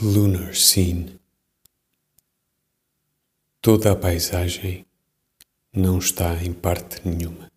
Lunar Scene Toda a paisagem não está em parte nenhuma.